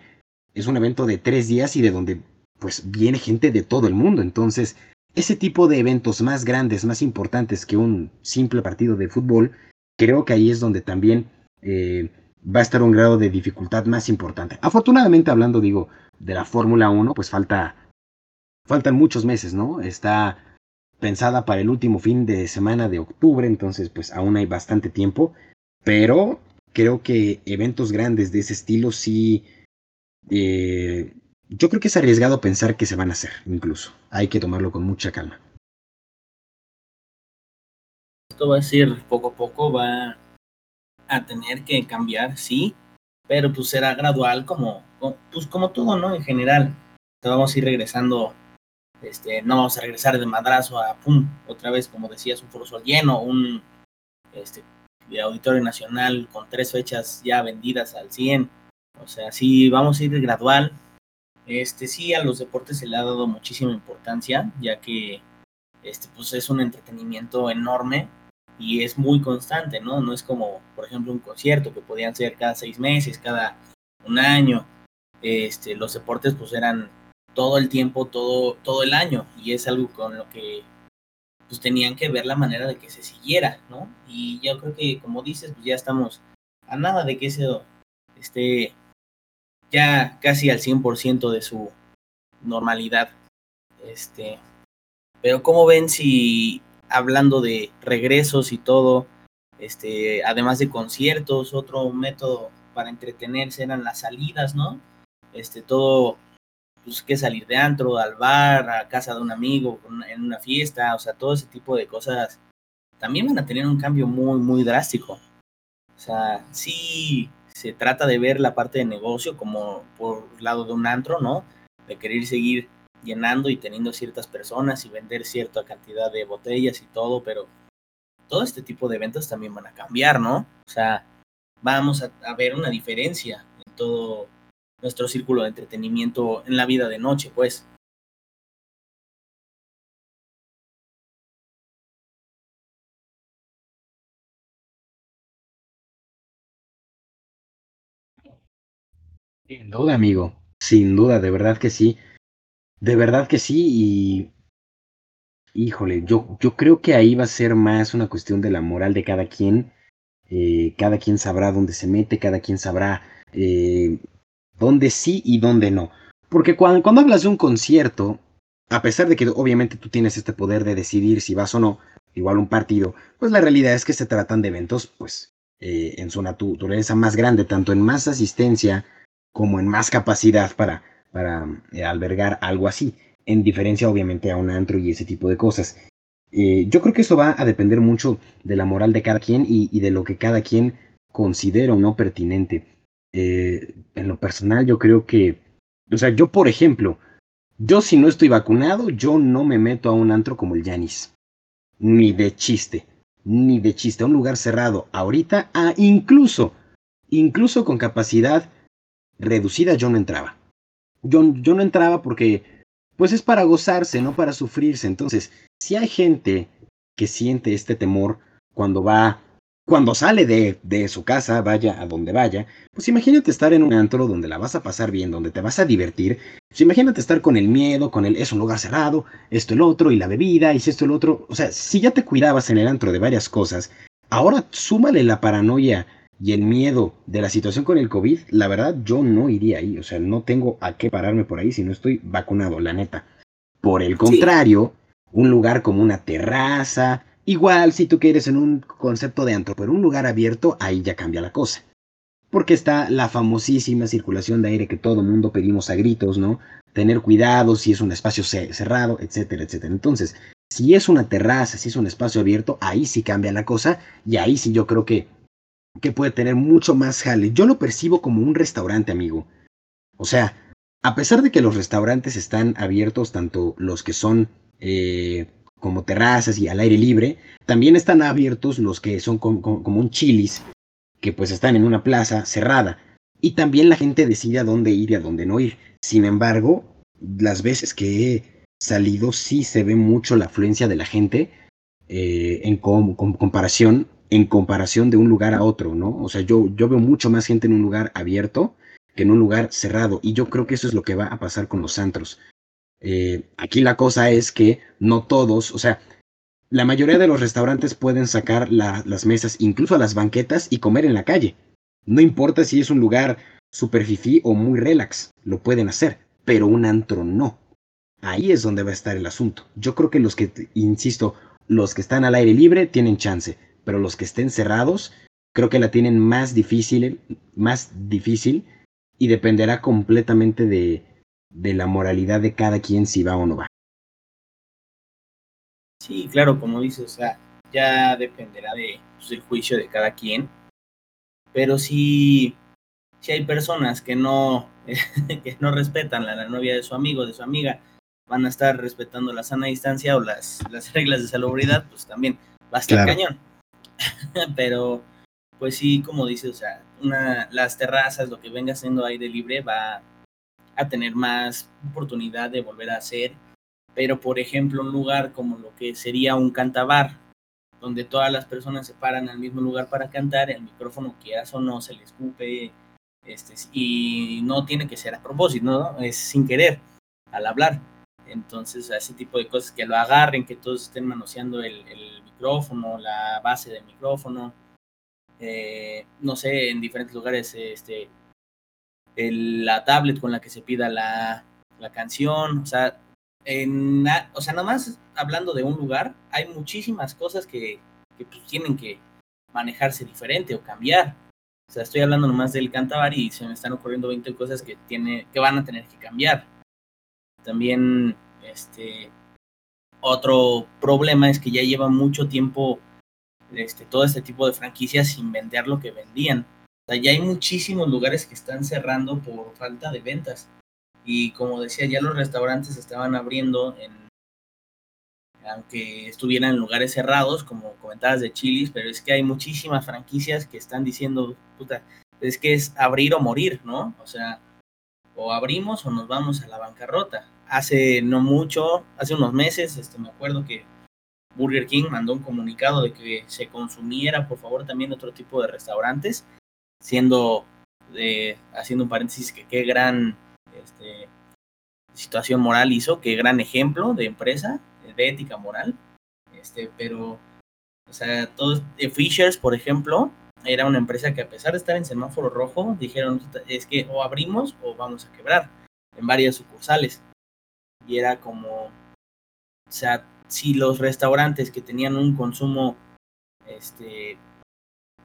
es un evento de tres días y de donde pues viene gente de todo el mundo. Entonces, ese tipo de eventos más grandes, más importantes que un simple partido de fútbol, creo que ahí es donde también eh, va a estar un grado de dificultad más importante. Afortunadamente, hablando, digo, de la Fórmula 1, pues falta, faltan muchos meses, ¿no? Está pensada para el último fin de semana de octubre, entonces pues aún hay bastante tiempo, pero creo que eventos grandes de ese estilo sí... Eh, yo creo que es arriesgado pensar que se van a hacer, incluso. Hay que tomarlo con mucha calma. Esto va a ser poco a poco, va a tener que cambiar, sí, pero pues será gradual como, pues como todo, ¿no? En general, vamos a ir regresando, este, no vamos a regresar de madrazo a pum, otra vez, como decías, un foro lleno, un este, de Auditorio Nacional con tres fechas ya vendidas al 100. O sea, sí, vamos a ir gradual. Este, sí, a los deportes se le ha dado muchísima importancia, ya que este, pues es un entretenimiento enorme y es muy constante, ¿no? No es como, por ejemplo, un concierto que podían ser cada seis meses, cada un año. Este, los deportes pues eran todo el tiempo, todo, todo el año, y es algo con lo que pues tenían que ver la manera de que se siguiera, ¿no? Y yo creo que, como dices, pues ya estamos a nada de que eso esté ya casi al 100% de su normalidad. Este, pero ¿cómo ven si hablando de regresos y todo, este, además de conciertos, otro método para entretenerse eran las salidas, ¿no? Este, todo pues, que salir de antro, al bar, a casa de un amigo, en una fiesta, o sea, todo ese tipo de cosas también van a tener un cambio muy, muy drástico. O sea, sí se trata de ver la parte de negocio como por lado de un antro, ¿no? De querer seguir llenando y teniendo ciertas personas y vender cierta cantidad de botellas y todo, pero todo este tipo de eventos también van a cambiar, ¿no? O sea, vamos a, a ver una diferencia en todo nuestro círculo de entretenimiento en la vida de noche, pues. Sin duda, amigo. Sin duda, de verdad que sí. De verdad que sí. Y. Híjole, yo, yo creo que ahí va a ser más una cuestión de la moral de cada quien. Eh, cada quien sabrá dónde se mete, cada quien sabrá eh, dónde sí y dónde no. Porque cuando, cuando hablas de un concierto, a pesar de que obviamente tú tienes este poder de decidir si vas o no, igual un partido, pues la realidad es que se tratan de eventos, pues, eh, en su naturaleza más grande, tanto en más asistencia como en más capacidad para, para eh, albergar algo así, en diferencia obviamente a un antro y ese tipo de cosas. Eh, yo creo que eso va a depender mucho de la moral de cada quien y, de lo que cada quien considera o no pertinente. Eh, en lo personal yo creo que, o sea, yo por ejemplo, yo si no estoy vacunado, yo no me meto a un antro como el Yanis. Ni de chiste, ni de chiste, a un lugar cerrado ahorita, ah, incluso, incluso con capacidad reducida yo no entraba. Yo, yo no entraba porque, pues es para gozarse, no para sufrirse. Entonces, si hay gente que siente este temor cuando va cuando sale de, de, su casa, vaya a donde vaya, pues imagínate estar en un antro donde la vas a pasar bien, donde te vas a divertir. Pues imagínate estar con el miedo, con el es un lugar cerrado, esto el otro, y la bebida, y si esto el otro. O sea, si ya te cuidabas en el antro de varias cosas, ahora súmale la paranoia y el miedo de la situación con el COVID, la verdad yo no iría ahí. O sea, no tengo a qué pararme por ahí si no estoy vacunado, la neta. Por el contrario, sí. un lugar como una terraza, Igual si tú quieres en un concepto de antro, pero un lugar abierto, ahí ya cambia la cosa. Porque está la famosísima circulación de aire que todo mundo pedimos a gritos, ¿no? Tener cuidado si es un espacio cerrado, etcétera, etcétera. Entonces, si es una terraza, si es un espacio abierto, ahí sí cambia la cosa y ahí sí yo creo que, que puede tener mucho más jale. Yo lo percibo como un restaurante, amigo. O sea, a pesar de que los restaurantes están abiertos, tanto los que son eh, como terrazas y al aire libre, también están abiertos los que son como, un chilis, que pues están en una plaza cerrada. Y también la gente decide a dónde ir y a dónde no ir. Sin embargo, las veces que he salido sí se ve mucho la afluencia de la gente eh, en com com comparación en comparación de un lugar a otro, ¿no? O sea, yo, yo veo mucho más gente en un lugar abierto que en un lugar cerrado. Y yo creo que eso es lo que va a pasar con los antros. Eh, aquí la cosa es que no todos, o sea, la mayoría de los restaurantes pueden sacar la, las mesas, incluso a las banquetas, y comer en la calle. No importa si es un lugar super fifí o muy relax, lo pueden hacer, pero un antro no. Ahí es donde va a estar el asunto. Yo creo que los que, insisto, los que están al aire libre tienen chance, pero los que estén cerrados, creo que la tienen más difícil, más difícil y dependerá completamente de, de la moralidad de cada quien si va o no va. Sí, claro, como dices, o sea, ya dependerá de, pues, del juicio de cada quien, pero si, si hay personas que no, que no respetan a la novia de su amigo, de su amiga, van a estar respetando la sana distancia o las, las reglas de salubridad, pues también va a estar Claro. cañón. Pero, pues sí, como dices, o sea, una, las terrazas, lo que venga siendo aire libre, va a tener más oportunidad de volver a hacer. Pero, por ejemplo, un lugar como lo que sería un cantabar, donde todas las personas se paran al mismo lugar para cantar, el micrófono, quieras o no, se le escupe, este, y no tiene que ser a propósito, ¿no? Es sin querer, al hablar. Entonces, ese tipo de cosas, que lo agarren, que todos estén manoseando el, micrófono, la base del micrófono, eh, no sé, en diferentes lugares, este, la tablet con la que se pida la, la canción, o sea, en, o sea, nada más hablando de un lugar, hay muchísimas cosas que, que pues, tienen que manejarse diferente o cambiar. O sea, estoy hablando nomás del cantabar y se me están ocurriendo 20 cosas que, tiene, que van a tener que cambiar. También, este, otro problema es que ya lleva mucho tiempo este, todo este tipo de franquicias sin vender lo que vendían. O sea, ya hay muchísimos lugares que están cerrando por falta de ventas. Y como decía, ya los restaurantes estaban abriendo en aunque estuvieran en lugares cerrados, como comentabas de Chilis, pero es que hay muchísimas franquicias que están diciendo, puta, es que es abrir o morir, ¿no? O sea, o abrimos o nos vamos a la bancarrota. Hace no mucho, hace unos meses, este, me acuerdo que Burger King mandó un comunicado de que se consumiera, por favor, también otro tipo de restaurantes, siendo, eh, haciendo un paréntesis, que qué gran este, situación moral hizo, qué gran ejemplo de empresa, de ética moral, este, pero, o sea, todos, eh, Fishers, por ejemplo, era una empresa que a pesar de estar en semáforo rojo, dijeron, es que o abrimos o vamos a quebrar, en varias sucursales, y era como, o sea, si los restaurantes que tenían un consumo, este,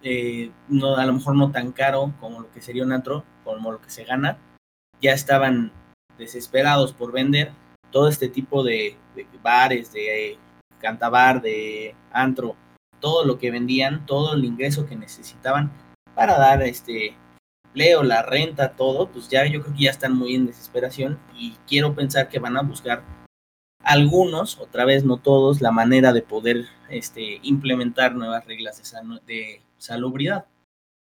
eh, no, a lo mejor no tan caro como lo que sería un antro, como lo que se gana, ya estaban desesperados por vender todo este tipo de, bares, de cantabar, de antro, todo lo que vendían, todo el ingreso que necesitaban para dar este empleo, la renta, todo, pues ya yo creo que ya están muy en desesperación y quiero pensar que van a buscar algunos, otra vez no todos, la manera de poder este, implementar nuevas reglas de, sal salubridad.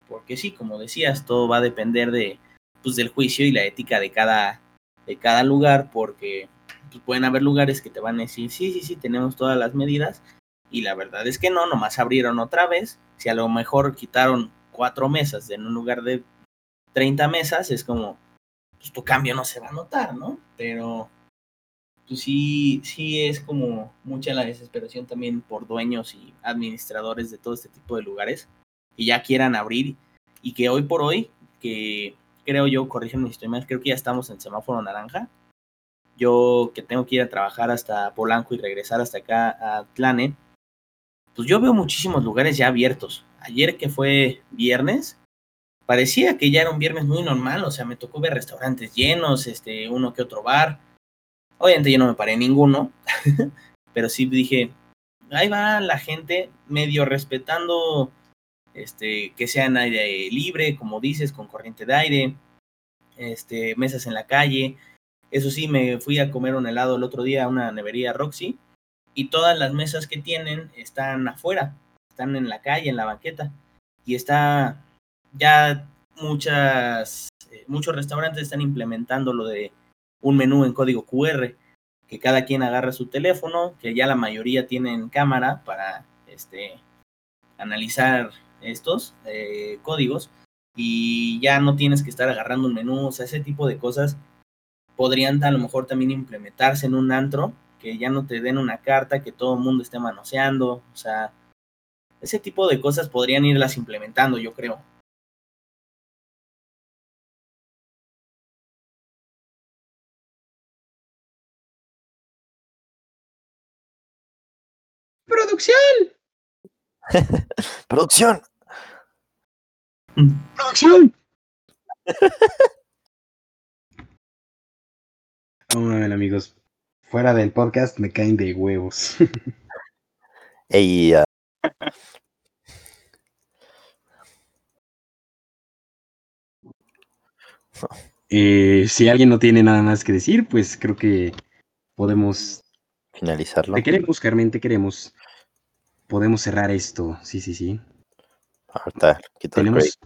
Porque sí, como decías, todo va a depender de, pues, del juicio y la ética de cada, de cada lugar, porque pues, pueden haber lugares que te van a decir, sí, sí, sí, tenemos todas las medidas, y la verdad es que no, nomás abrieron otra vez, si a lo mejor quitaron cuatro mesas en un lugar de 30 mesas, es como, pues tu cambio no se va a notar, ¿no? Pero pues sí, sí es como mucha la desesperación también por dueños y administradores de todo este tipo de lugares que ya quieran abrir y que hoy por hoy, que creo yo, corrígeme si estoy creo que ya estamos en semáforo naranja. Yo que tengo que ir a trabajar hasta Polanco y regresar hasta acá a Tlane, pues yo veo muchísimos lugares ya abiertos. Ayer que fue viernes, parecía que ya era un viernes muy normal, o sea, me tocó ver restaurantes llenos, este, uno que otro bar. Obviamente yo no me paré en ninguno, pero sí dije, ahí va la gente medio respetando este, que sea en aire libre, como dices, con corriente de aire, este, mesas en la calle. Eso sí, me fui a comer un helado el otro día a una nevería Roxy y todas las mesas que tienen están afuera, están en la calle, en la banqueta. Y está ya muchas, eh, muchos restaurantes están implementando lo de un menú en código QR, que cada quien agarra su teléfono, que ya la mayoría tienen cámara para este, analizar estos eh, códigos y ya no tienes que estar agarrando un menú, o sea, ese tipo de cosas podrían a lo mejor también implementarse en un antro, que ya no te den una carta, que todo el mundo esté manoseando, o sea, ese tipo de cosas podrían irlas implementando, yo creo. ¡Producción! ¡Producción! ¡Producción! Vamos a ver, amigos. Fuera del podcast me caen de huevos. Ey, Eh, si alguien no tiene nada más que decir, pues creo que podemos. finalizarlo. Te queremos, Carmen, te queremos. Podemos cerrar esto. Sí, sí, sí. Ahorita quito el. Tenemos.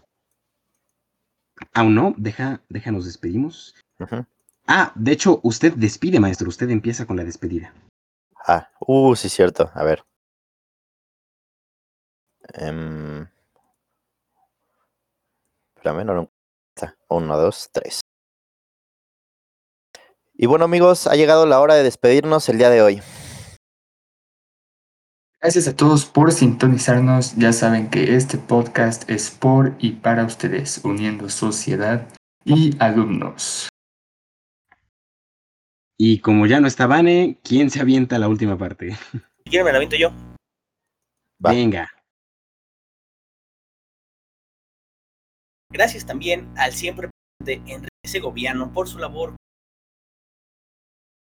Aún no, deja, deja, nos despedimos. Ujú. Ah, de hecho, usted despide, maestro. Usted empieza con la despedida. Ah, uh, sí, cierto. A ver. Em, espérame, no. Uno, dos, tres. Y bueno, amigos, ha llegado la hora de despedirnos el día de hoy. Gracias a todos por sintonizarnos. Ya saben que este podcast es por y para ustedes, uniendo sociedad y alumnos. Y como ya no está Vane, ¿quién se avienta la última parte? Si quieren, me la aviento yo. Va. Venga. Gracias también al siempre presente Enrique Segoviano por su labor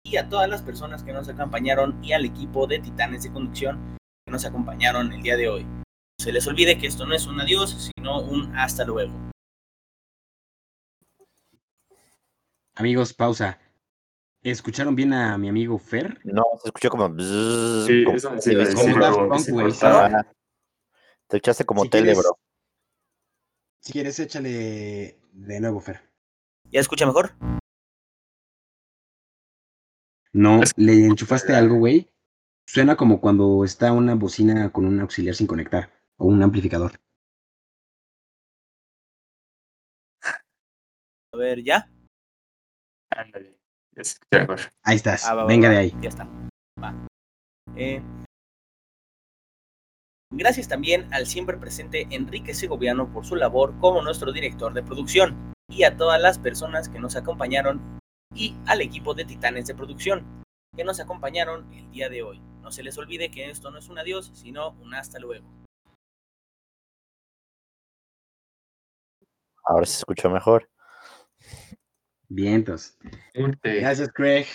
y a todas las personas que nos acompañaron y al equipo de Titanes de Conducción que nos acompañaron el día de hoy. No se les olvide que esto no es un adiós, sino un hasta luego. Amigos, pausa. ¿Escucharon bien a mi amigo Fer? No, se escuchó como. bzzz, Sí, como- eso sí bro, Punk, se Te echaste como Si tele, quieres- bro. Si quieres, échale de nuevo, Fer. ¿Ya escucha mejor? No, le enchufaste algo, güey. Suena como cuando está una bocina con un auxiliar sin conectar o un amplificador. A ver, ¿ya? Ándale. Ahí estás. Ah, va, Venga va, de ahí. Ya está. Va. Eh, gracias también al siempre presente Enrique Segoviano por su labor como nuestro director de producción y a todas las personas que nos acompañaron y al equipo de Titanes de Producción que nos acompañaron el día de hoy. No se les olvide que esto no es un adiós, sino un hasta luego. Ahora se escuchó mejor. Vientos. Gracias, Craig.